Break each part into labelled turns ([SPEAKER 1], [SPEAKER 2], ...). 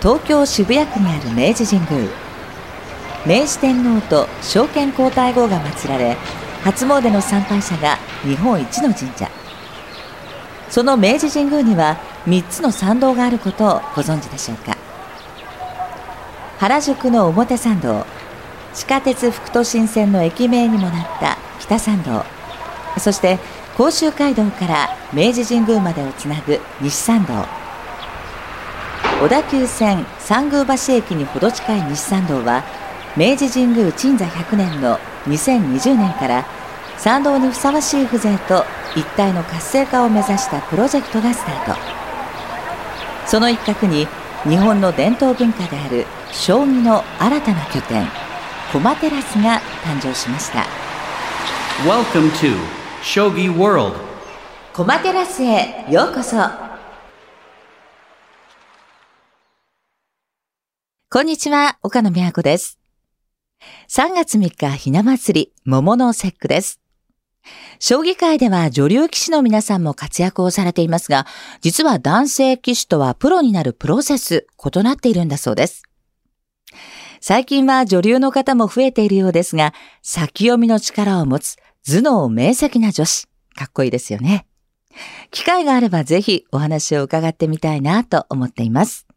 [SPEAKER 1] 東京渋谷区にある明治神宮。明治天皇と昭憲皇太后が祀られ初詣の参拝者が日本一の神社。その明治神宮には3つの参道があることをご存知でしょうか。原宿の表参道地下鉄副都心線の駅名にもなった北参道そして甲州街道から明治神宮までをつなぐ西参道。小田急線三宮橋駅にほど近い西参道は明治神宮鎮座100年の2020年から参道にふさわしい風情と一体の活性化を目指したプロジェクトがスタート。その一角に日本の伝統文化である将棋の新たな拠点駒テラスが誕生しました。
[SPEAKER 2] Welcome to Shogi World.
[SPEAKER 1] 駒テラスへようこそこんにちは岡野美和子です3月3日ひな祭り桃の節句です将棋界では女流棋士の皆さんも活躍をされていますが、実は男性棋士とはプロになるプロセス、異なっているんだそうです。最近は女流の方も増えているようですが、先読みの力を持つ頭脳明晰な女子、かっこいいですよね。機会があればぜひお話を伺ってみたいなと思っています。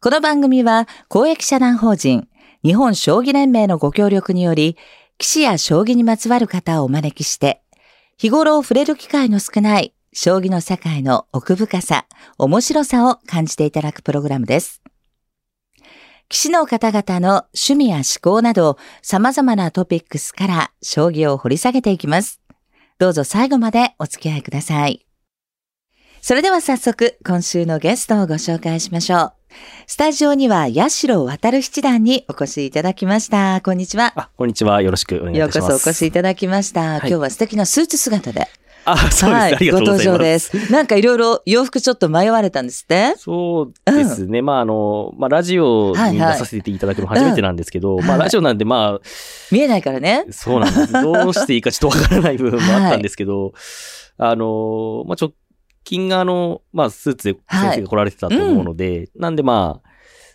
[SPEAKER 1] この番組は公益社団法人日本将棋連盟のご協力により、棋士や将棋にまつわる方をお招きして、日頃触れる機会の少ない将棋の世界の奥深さ、面白さを感じていただくプログラムです。棋士の方々の趣味や思考など様々なトピックスから将棋を掘り下げていきます。どうぞ最後までお付き合いください。それでは早速今週のゲストをご紹介しましょう。スタジオには八代渡七段にお越しいただきました。こんにちは。
[SPEAKER 3] あ、こんにちは。よろしくお願いい
[SPEAKER 1] ようこ。そお越しいただきました。
[SPEAKER 3] はい
[SPEAKER 1] 今日は素敵なスーツ姿で。
[SPEAKER 3] あ、そうです。
[SPEAKER 1] はい、
[SPEAKER 3] ありがとうございます。
[SPEAKER 1] ご登場です。なんかいろいろ洋服ちょっと迷われたんですって？
[SPEAKER 3] そうですね。まあ、あの、まあ、ラジオに出させていただくの初めてなんですけど、まあ、
[SPEAKER 1] うんはい
[SPEAKER 3] ラジオなんで、ま
[SPEAKER 1] 見えないからね
[SPEAKER 3] あ、。そうなんです。どうしていいかちょっとわからない部分もあったんですけど、あの、まあ、直近があの、まあ、スーツで先生が来られてたと思うので、なんでまあ、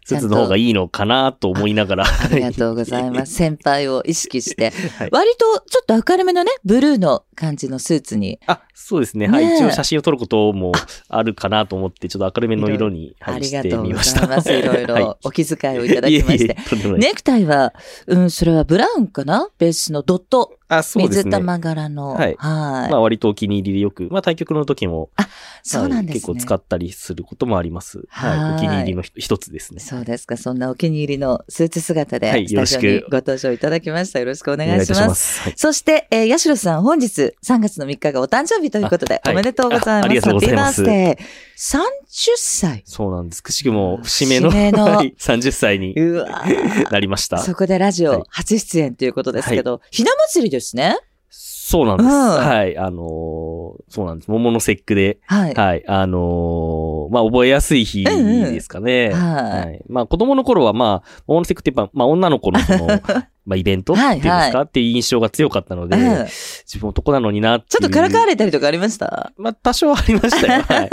[SPEAKER 3] スーツの方がいいのかなと思いながら。
[SPEAKER 1] ありがとうございます。先輩を意識して。
[SPEAKER 3] はい
[SPEAKER 1] 割とちょっと明るめのね、ブルーの感じのスーツに。
[SPEAKER 3] あ、そうですね。はい。一応写真を撮ることもあるかなと思って、ちょっと明るめの色に、
[SPEAKER 1] あ
[SPEAKER 3] はい、して
[SPEAKER 1] りがとうご。ざいます。いろい
[SPEAKER 3] はい
[SPEAKER 1] ろお気遣いをいただきまして。
[SPEAKER 3] いえいえ
[SPEAKER 1] ネクタイは、うん、それはブラウンかな？ベースのドット？
[SPEAKER 3] あ、そうですね。
[SPEAKER 1] 水玉柄の。
[SPEAKER 3] はい
[SPEAKER 1] はい。
[SPEAKER 3] まあ割とお気に入りでよく、まあ対局の時も、
[SPEAKER 1] そうなんですね。
[SPEAKER 3] はい結構使ったりすることもあります。
[SPEAKER 1] はい
[SPEAKER 3] はい。お気に入りのひ一つですね。
[SPEAKER 1] そうですか。そんなお気に入りのスーツ姿で、
[SPEAKER 3] はい
[SPEAKER 1] スタジオに
[SPEAKER 3] よろしく
[SPEAKER 1] ご登場いただきました。よろしくお願いします。
[SPEAKER 3] いいます。はい。
[SPEAKER 1] そして、えー、八代さん、本日3月の3日がお誕生日ということで、おめでとうございます。
[SPEAKER 3] あありがとうございます
[SPEAKER 1] ハッピーバースデー。30歳。
[SPEAKER 3] そうなんです。くしくも節目の
[SPEAKER 1] 節目の
[SPEAKER 3] はい30歳になりました。
[SPEAKER 1] そこでラジ
[SPEAKER 3] はい
[SPEAKER 1] オ初出演ということですけど、ひな祭りですね。
[SPEAKER 3] そうなんです。
[SPEAKER 1] うん
[SPEAKER 3] はい。あのーそうなんです。桃の節句で、
[SPEAKER 1] はい。
[SPEAKER 3] はい。あのーまあ覚えやすい日ですかね。
[SPEAKER 1] うんうんはい
[SPEAKER 3] はい。まあ子供の頃はまあ、桃の節句ってやっぱ、まあ女の子のその、まあイベントっていうんですか、
[SPEAKER 1] はいは
[SPEAKER 3] っていう印象が強かったので、
[SPEAKER 1] うん
[SPEAKER 3] 自分男なのになって
[SPEAKER 1] ちょっとからかわれたりとかありました？
[SPEAKER 3] まあ、多少ありましたよ。はい。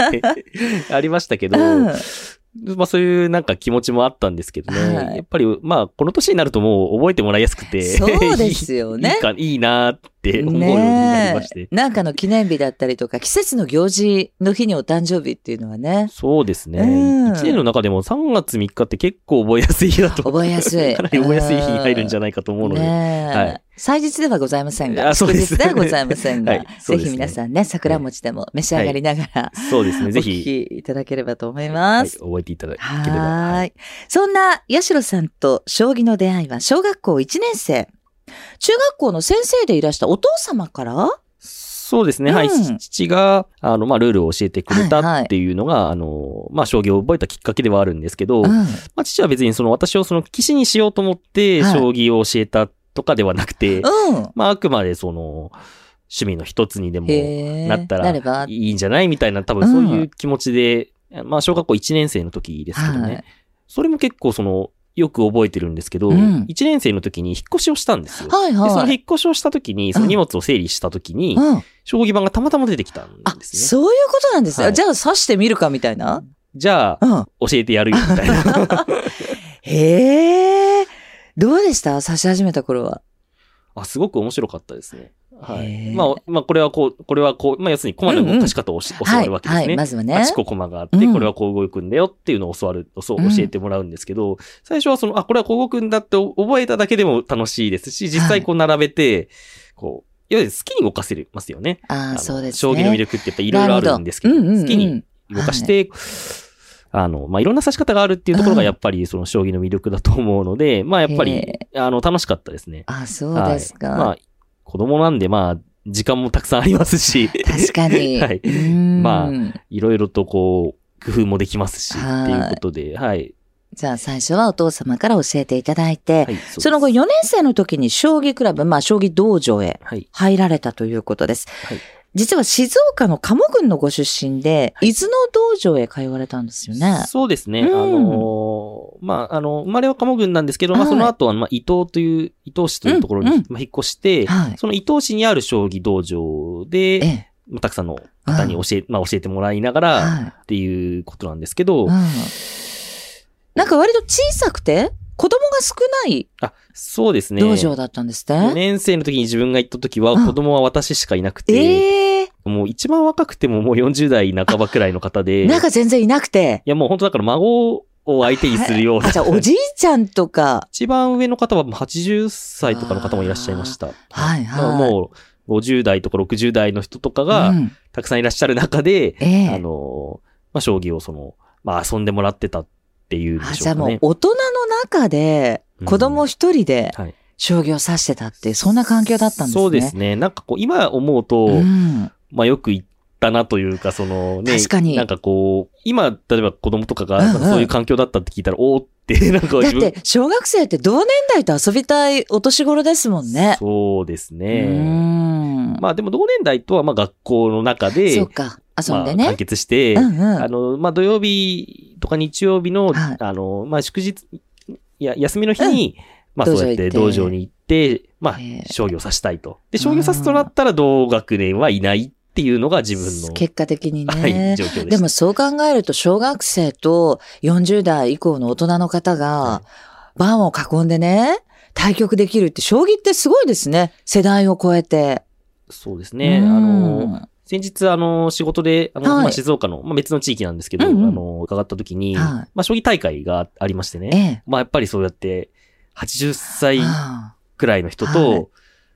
[SPEAKER 3] ありましたけど、
[SPEAKER 1] うん
[SPEAKER 3] まあそういうなんか気持ちもあったんですけどね。
[SPEAKER 1] はい
[SPEAKER 3] やっぱり、まあこの年になるともう覚えてもらいやすくて。
[SPEAKER 1] そうですよね
[SPEAKER 3] いいか、いいなって思うようになりまして。
[SPEAKER 1] ねえなんかの記念日だったりとか、季節の行事の日にお誕生日っていうのはね、
[SPEAKER 3] そうですね。
[SPEAKER 1] うん
[SPEAKER 3] 一年の中でも3月3日って結構覚えやすい日だと。
[SPEAKER 1] 覚えやすい
[SPEAKER 3] かなり覚えやすい日に入るんじゃないかと思うので。
[SPEAKER 1] ねえ
[SPEAKER 3] はい
[SPEAKER 1] 祭日ではございませんが、
[SPEAKER 3] あそうです
[SPEAKER 1] 祝日ではございませんが、ぜひ皆さんね、桜餅でも召し上がりながら、
[SPEAKER 3] そうですね。
[SPEAKER 1] お
[SPEAKER 3] ぜ
[SPEAKER 1] 聞
[SPEAKER 3] ひ、
[SPEAKER 1] きいただければと思い
[SPEAKER 3] はい、
[SPEAKER 1] ます。
[SPEAKER 3] 覚えていただければ。
[SPEAKER 1] は
[SPEAKER 3] い。
[SPEAKER 1] そんな八代さんと将棋の出会いは小学校1年生。中学校の先生でいらしたお父様から？
[SPEAKER 3] そうですね。はい。
[SPEAKER 1] うん
[SPEAKER 3] 父が、あの、まあ、ルールを教えてくれ
[SPEAKER 1] はいはい
[SPEAKER 3] たっていうのが、あの、まあ、将棋を覚えたきっかけではあるんですけど、
[SPEAKER 1] うん。
[SPEAKER 3] まあ、父は別にその私をその棋士にしようと思って、
[SPEAKER 1] はい
[SPEAKER 3] 将棋を教えたとかではなくて、
[SPEAKER 1] うん。
[SPEAKER 3] まあ、あくまでその、趣味の一つにでも。なったら。いいんじゃないみたいな、多分そういう気持ちで、まあ、小学校1年生の時ですけどね。
[SPEAKER 1] はい
[SPEAKER 3] それも結構その、よく覚えてるんですけど、
[SPEAKER 1] うん
[SPEAKER 3] 1年生の時に引っ越しをしたんですよ。
[SPEAKER 1] はい
[SPEAKER 3] で、その
[SPEAKER 1] はい。
[SPEAKER 3] 引っ越しをした時に、その荷物を整理した時に、
[SPEAKER 1] うん。
[SPEAKER 3] 将棋盤がたまたま出てきたん
[SPEAKER 1] あ、
[SPEAKER 3] ですね。
[SPEAKER 1] そういうことなんですね。
[SPEAKER 3] はい
[SPEAKER 1] じゃあ指してみるかみたいな？
[SPEAKER 3] じゃあ、
[SPEAKER 1] うん。
[SPEAKER 3] 教えてやるよ、みたいな。
[SPEAKER 1] へえ。どうでした？指し始めた頃は。
[SPEAKER 3] あ、すごく面白かったですね。は
[SPEAKER 1] へ
[SPEAKER 3] い。
[SPEAKER 1] ー
[SPEAKER 3] まあ、まあ、これはこう、これはこう、まあ、要するにコマの動かし方をし教わ
[SPEAKER 1] はい。
[SPEAKER 3] るわけですね。
[SPEAKER 1] はい。まずはね。
[SPEAKER 3] 8個コマがあって、
[SPEAKER 1] うん
[SPEAKER 3] これはこう動くんだよっていうのを教わる、そう
[SPEAKER 1] うん
[SPEAKER 3] 教えてもらうんですけど、最初はその、あ、これはこう動くんだって覚えただけでも楽しいですし、実際こう並べて、こう、いわゆる好きに動かせますよね。
[SPEAKER 1] ああ、そうですね。
[SPEAKER 3] 将棋の魅力ってやっぱいろいろあるんですけど、
[SPEAKER 1] どうんうんうん
[SPEAKER 3] 好きに動かして、あの、まあ、いろんな指し方があるっていうところがやっぱりその将棋の魅力だと思うので、まあ、やっぱり
[SPEAKER 1] へ、
[SPEAKER 3] あの、楽しかったですね。
[SPEAKER 1] あ、そうですか。
[SPEAKER 3] はいまあ、子供なんで、まあ、時間もたくさんありますし、
[SPEAKER 1] 確かに。
[SPEAKER 3] はい。まあいろいろとこう、工夫もできますし、
[SPEAKER 1] はい
[SPEAKER 3] っていうことで、はい。
[SPEAKER 1] じゃあ最初はお父様から教えていただいて、
[SPEAKER 3] はい、
[SPEAKER 1] その後
[SPEAKER 3] よ
[SPEAKER 1] 4年生の時に将棋クラブ、まあ将棋道場へ
[SPEAKER 3] はい。
[SPEAKER 1] 入られたということです。
[SPEAKER 3] はい
[SPEAKER 1] 実は静岡の鴨郡のご出身で、伊豆の道場へ通われたんですよね。
[SPEAKER 3] そうですね。
[SPEAKER 1] うん
[SPEAKER 3] あのーまあ、あの、生まれは鴨郡なんですけど、まあ、
[SPEAKER 1] はい
[SPEAKER 3] その後は、まあ、伊東という、伊東市というところに、
[SPEAKER 1] うんうん
[SPEAKER 3] まあ、引っ越して、
[SPEAKER 1] はい。
[SPEAKER 3] その伊東市にある将棋道場で、
[SPEAKER 1] ええ。
[SPEAKER 3] まあたくさんの方に教え、まあ、教えてもらいながら、
[SPEAKER 1] は
[SPEAKER 3] っていうことなんですけど。
[SPEAKER 1] なんか割と小さくて、子供が少ない
[SPEAKER 3] あ、そうですね。
[SPEAKER 1] 道場だったんです
[SPEAKER 3] 4
[SPEAKER 1] ね。
[SPEAKER 3] 年生の時に自分が行った時は、
[SPEAKER 1] うん
[SPEAKER 3] 子供は私しかいなくて、
[SPEAKER 1] ええ
[SPEAKER 3] もう一番若くてももう40代半ばくらいの方で、
[SPEAKER 1] なんか全然いなくて。
[SPEAKER 3] いやもう本当だから孫を相手にするような。
[SPEAKER 1] あ、じゃあおじいちゃんとか。
[SPEAKER 3] 一番上の方はもう80歳とかの方もいらっしゃいました。
[SPEAKER 1] はいはい。
[SPEAKER 3] もう50代とか60代の人とか
[SPEAKER 1] う
[SPEAKER 3] が
[SPEAKER 1] ん
[SPEAKER 3] たくさんいらっしゃる中で、
[SPEAKER 1] ええ
[SPEAKER 3] あの、まあ、将棋をその、まあ、遊んでもらってたっていうんで
[SPEAKER 1] あじゃあもう
[SPEAKER 3] しょうかね。
[SPEAKER 1] 大人の中で子供一人で
[SPEAKER 3] はい。
[SPEAKER 1] 将棋を指してたってそんな環境だったんですね。
[SPEAKER 3] そうですね。なんかこう、今思うと、
[SPEAKER 1] うん。
[SPEAKER 3] まあ、よく言ったなというか、そのね、
[SPEAKER 1] 確かに
[SPEAKER 3] なんかこう、今、例えば子供とかが、そういう環境だったって聞いたら、おーって、なんか
[SPEAKER 1] だって、小学生って同年代と遊びたいお年頃ですもんね。
[SPEAKER 3] そうです
[SPEAKER 1] う
[SPEAKER 3] ね。
[SPEAKER 1] ん。
[SPEAKER 3] まあでも同年代とはまあ学校の中で、
[SPEAKER 1] そうか。遊んでね
[SPEAKER 3] まあ完。結して、
[SPEAKER 1] うんうん。
[SPEAKER 3] あの、まあ土曜日とか日曜日の、
[SPEAKER 1] はい
[SPEAKER 3] あの、まあ祝日、いや、休みの日に、まあ
[SPEAKER 1] 道場
[SPEAKER 3] そうやって道場に行って、まあ
[SPEAKER 1] へえ
[SPEAKER 3] 将棋を指したいと。で、将棋を指すとなったら同学年はいないっていうのが自分の、
[SPEAKER 1] 結果的に
[SPEAKER 3] はい、
[SPEAKER 1] ね。
[SPEAKER 3] 状況でした。
[SPEAKER 1] でもそう考えると、小学生と40代以降の大人の方が、盤を囲んでね、対局できるって、将棋ってすごいですね。世代を超えて。
[SPEAKER 3] そうですね。
[SPEAKER 1] うん
[SPEAKER 3] あの、先日、あの、仕事で、あの、
[SPEAKER 1] はい
[SPEAKER 3] まあ、静岡の、まあ、別の地域なんですけど、
[SPEAKER 1] うんうん
[SPEAKER 3] あの、伺った時に、
[SPEAKER 1] はい
[SPEAKER 3] まあ、将棋大会がありましてね。
[SPEAKER 1] ええ。
[SPEAKER 3] まあ、やっぱりそうやって、80歳
[SPEAKER 1] あ
[SPEAKER 3] くらいの人
[SPEAKER 1] はい
[SPEAKER 3] と、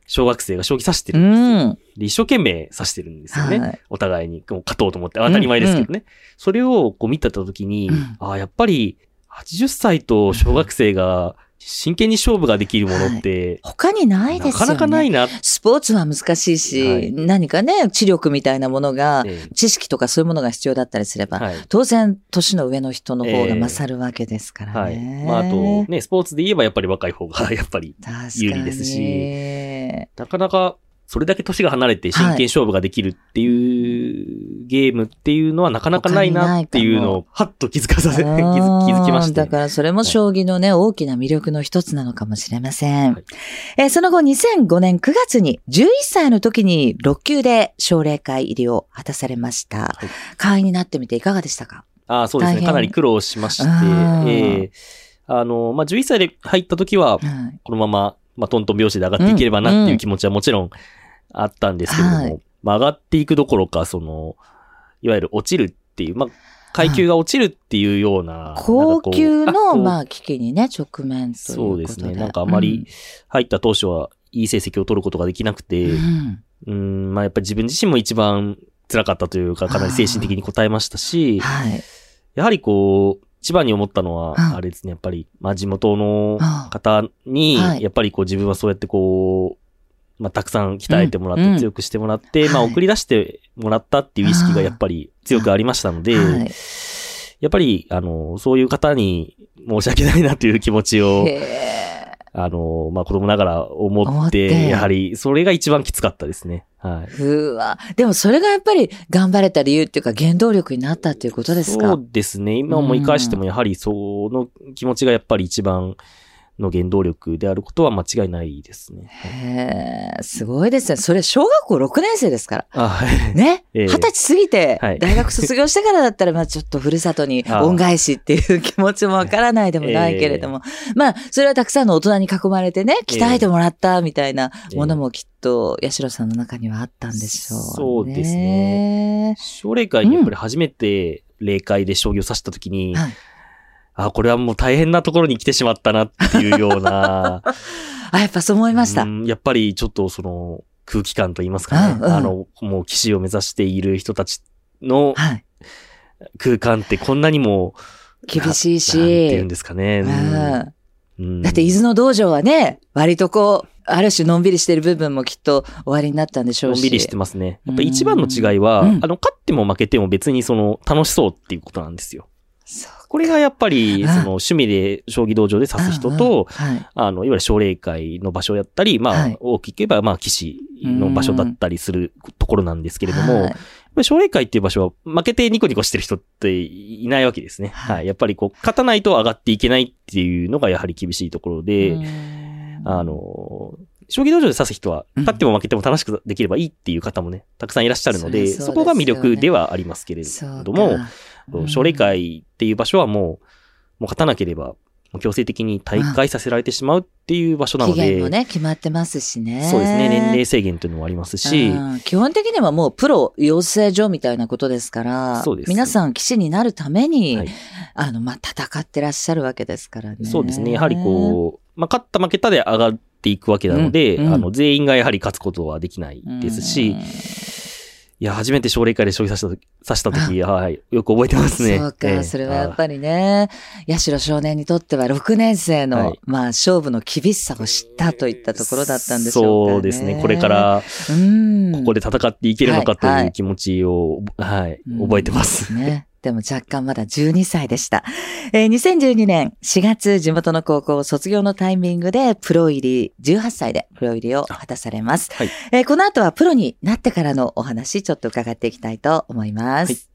[SPEAKER 3] 小学生が将棋指してるんですよ。
[SPEAKER 1] ん。
[SPEAKER 3] で一生懸命指してるんですよね。
[SPEAKER 1] はい
[SPEAKER 3] お互いに、こう勝とうと思って、当たり前ですけどね。それをこう見てた時に、
[SPEAKER 1] うん
[SPEAKER 3] ああ、やっぱり、80歳と小学生が真剣に勝負ができるものって、
[SPEAKER 1] 他にないですよね。
[SPEAKER 3] なかなかないな
[SPEAKER 1] スポーツは難しいし、
[SPEAKER 3] はい
[SPEAKER 1] 何かね、知力みたいなものが、知識とかそういうものが必要だったりすれば、
[SPEAKER 3] はい。
[SPEAKER 1] 当然、年の上の人の方が勝るわけですから
[SPEAKER 3] はい。
[SPEAKER 1] ね。
[SPEAKER 3] まあ、あと、ね、スポーツで言えばやっぱり若い方が、やっぱり、有利ですしなかなか、それだけ年が離れて真剣勝負ができるっていうゲームっていうのはなかなかないなっていうのを、はっと気づかさせ、気づ気づきまして。
[SPEAKER 1] だからそれも将棋のね、大きな魅力の一つなのかもしれません。
[SPEAKER 3] はい。
[SPEAKER 1] えーその後2005年9月に11歳の時に6級で奨励会入りを果たされました。
[SPEAKER 3] はい。
[SPEAKER 1] 会員になってみていかがでしたか？
[SPEAKER 3] ああ、そうですね。かなり苦労しまして、
[SPEAKER 1] うん。
[SPEAKER 3] ええあの、まあ、11歳で入った時は、
[SPEAKER 1] はい。
[SPEAKER 3] このまま、まあ、トントン拍子で上がっていければなっていう気持ちはもちろんあったんですけれども、
[SPEAKER 1] はい
[SPEAKER 3] まあ、上がっていくどころか、その、いわゆる落ちるっていう、まあ、階級が落ちるっていうような。
[SPEAKER 1] 高級の、ま
[SPEAKER 3] あ、
[SPEAKER 1] あ、危機にね、直面ということで。
[SPEAKER 3] そうですね。なんかあまり入った当初はいい成績を取ることができなくて、
[SPEAKER 1] うん
[SPEAKER 3] うん、まあやっぱり自分自身も一番辛かったというか、かなり精神的に応えましたし、
[SPEAKER 1] はい。
[SPEAKER 3] やはりこう、一番に思ったのは、
[SPEAKER 1] うん。
[SPEAKER 3] あれですね、やっぱり、まあ地元の
[SPEAKER 1] あ
[SPEAKER 3] 方に、
[SPEAKER 1] はい。
[SPEAKER 3] やっぱりこう自分はそうやってこう、まあたくさん鍛えてもらって、
[SPEAKER 1] うん。
[SPEAKER 3] 強くしてもらって、まあ
[SPEAKER 1] はい
[SPEAKER 3] 送り出してもらったっていう意識がやっぱり強くありましたので、
[SPEAKER 1] はい。
[SPEAKER 3] やっぱり、あの、そういう方に申し訳ないなという気持ちを、
[SPEAKER 1] へ
[SPEAKER 3] あの、まあ子供ながら思っ、
[SPEAKER 1] 思ってて
[SPEAKER 3] やはりそれが一番きつかったですね。はい。
[SPEAKER 1] ーうわ。でもそれがやっぱり頑張れた理由っていうか原動力になったっていうことですか？
[SPEAKER 3] そうですね。今思い返してもやはりその気持ちがやっぱり一番の原動力であることは間違いないですね。
[SPEAKER 1] へえ、すごいですね。それ小学校6年生ですから。
[SPEAKER 3] あ、はい。
[SPEAKER 1] ね？
[SPEAKER 3] ええ
[SPEAKER 1] 二十歳過ぎて
[SPEAKER 3] はい、
[SPEAKER 1] 大学卒業してからだったら、まあちょっとふるさとに 恩返しっていう気持ちもわからないでもないけれども。まあ、それはたくさんの大人に囲まれてね、鍛えてもらったみたいなものもきっと、八代さんの中にはあったんでしょう、ね。
[SPEAKER 3] そうですね。奨励会にやっぱり初めて霊界で将棋を指したときに、
[SPEAKER 1] はい
[SPEAKER 3] あ、これはもう大変なところに来てしまったなっていうような、
[SPEAKER 1] あ、やっぱそう思いました。
[SPEAKER 3] うんやっぱりちょっとその空気感といいますかね、
[SPEAKER 1] うんうん
[SPEAKER 3] あの、もう騎士を目指している人たちの
[SPEAKER 1] はい。
[SPEAKER 3] 空間ってこんなにも、
[SPEAKER 1] 厳しいし。
[SPEAKER 3] ななんて言うんですかね。
[SPEAKER 1] うん
[SPEAKER 3] うん
[SPEAKER 1] だって、伊豆の道場はね、割とこう、ある種のんびりしてる部分もきっと終わりになったんでしょうし。
[SPEAKER 3] のんびりしてますね。やっぱ一番の違いは、
[SPEAKER 1] うん
[SPEAKER 3] あの、勝っても負けても別にその、楽しそうっていうことなんですよ。これがやっぱり、
[SPEAKER 1] うん。
[SPEAKER 3] その、趣味で将棋道場で指す人と、
[SPEAKER 1] はい。
[SPEAKER 3] あの、いわゆる奨励会の場所やったり、まあ、
[SPEAKER 1] はい。
[SPEAKER 3] 大きく言えば、まあ、騎士の場所だったりするところなんですけれども、奨励会っていう場所は負けてニコニコしてる人っていないわけですね。
[SPEAKER 1] はい。
[SPEAKER 3] はい。やっぱりこう、勝たないと上がっていけないっていうのがやはり厳しいところで、
[SPEAKER 1] うん。
[SPEAKER 3] あの、将棋道場で指す人は、
[SPEAKER 1] うん
[SPEAKER 3] 勝っても負けても楽しくできればいいっていう方もね、たくさんいらっしゃるので、
[SPEAKER 1] そ
[SPEAKER 3] こが魅力ではありますけれども、奨励会っていう場所はもう、もう勝たなければ、強制的に大会させられてしまうっていう場所なので、
[SPEAKER 1] 期限もね、決まってますしね。
[SPEAKER 3] そうですね、年齢制限というのもありますし、
[SPEAKER 1] うん。基本的にはもうプロ養成所みたいなことですから、
[SPEAKER 3] そうです。
[SPEAKER 1] 皆さん騎士になるために、
[SPEAKER 3] はい。
[SPEAKER 1] あの、まあ、戦ってらっしゃるわけですからね。
[SPEAKER 3] そうですね、やはりこう、まあ、勝った負けたで上がっていくわけなので、
[SPEAKER 1] うん。うん。
[SPEAKER 3] あの、全員がやはり勝つことはできないですし、
[SPEAKER 1] うん
[SPEAKER 3] いや、初めて奨励会で将棋指した時、指した時、はい、よく覚えてますね。
[SPEAKER 1] そうか、
[SPEAKER 3] ええ
[SPEAKER 1] それはやっぱりね、八代少年にとっては6年生の、
[SPEAKER 3] はい
[SPEAKER 1] まあ、勝負の厳しさを知ったといったところだったんでしょうか、ね。
[SPEAKER 3] そうですね、これか、ら、
[SPEAKER 1] うん。
[SPEAKER 3] ここで戦っていけるのかと
[SPEAKER 1] はいはいいう
[SPEAKER 3] 気持ちを、はい、覚えてます。
[SPEAKER 1] ね。でも若干まだ12歳でした。えー2012年4月地元の高校卒業のタイミングでプロ入り、18歳でプロ入りを果たされます。
[SPEAKER 3] はい
[SPEAKER 1] えーこの後はプロになってからのお話ちょっと伺っていきたいと思います。
[SPEAKER 3] はい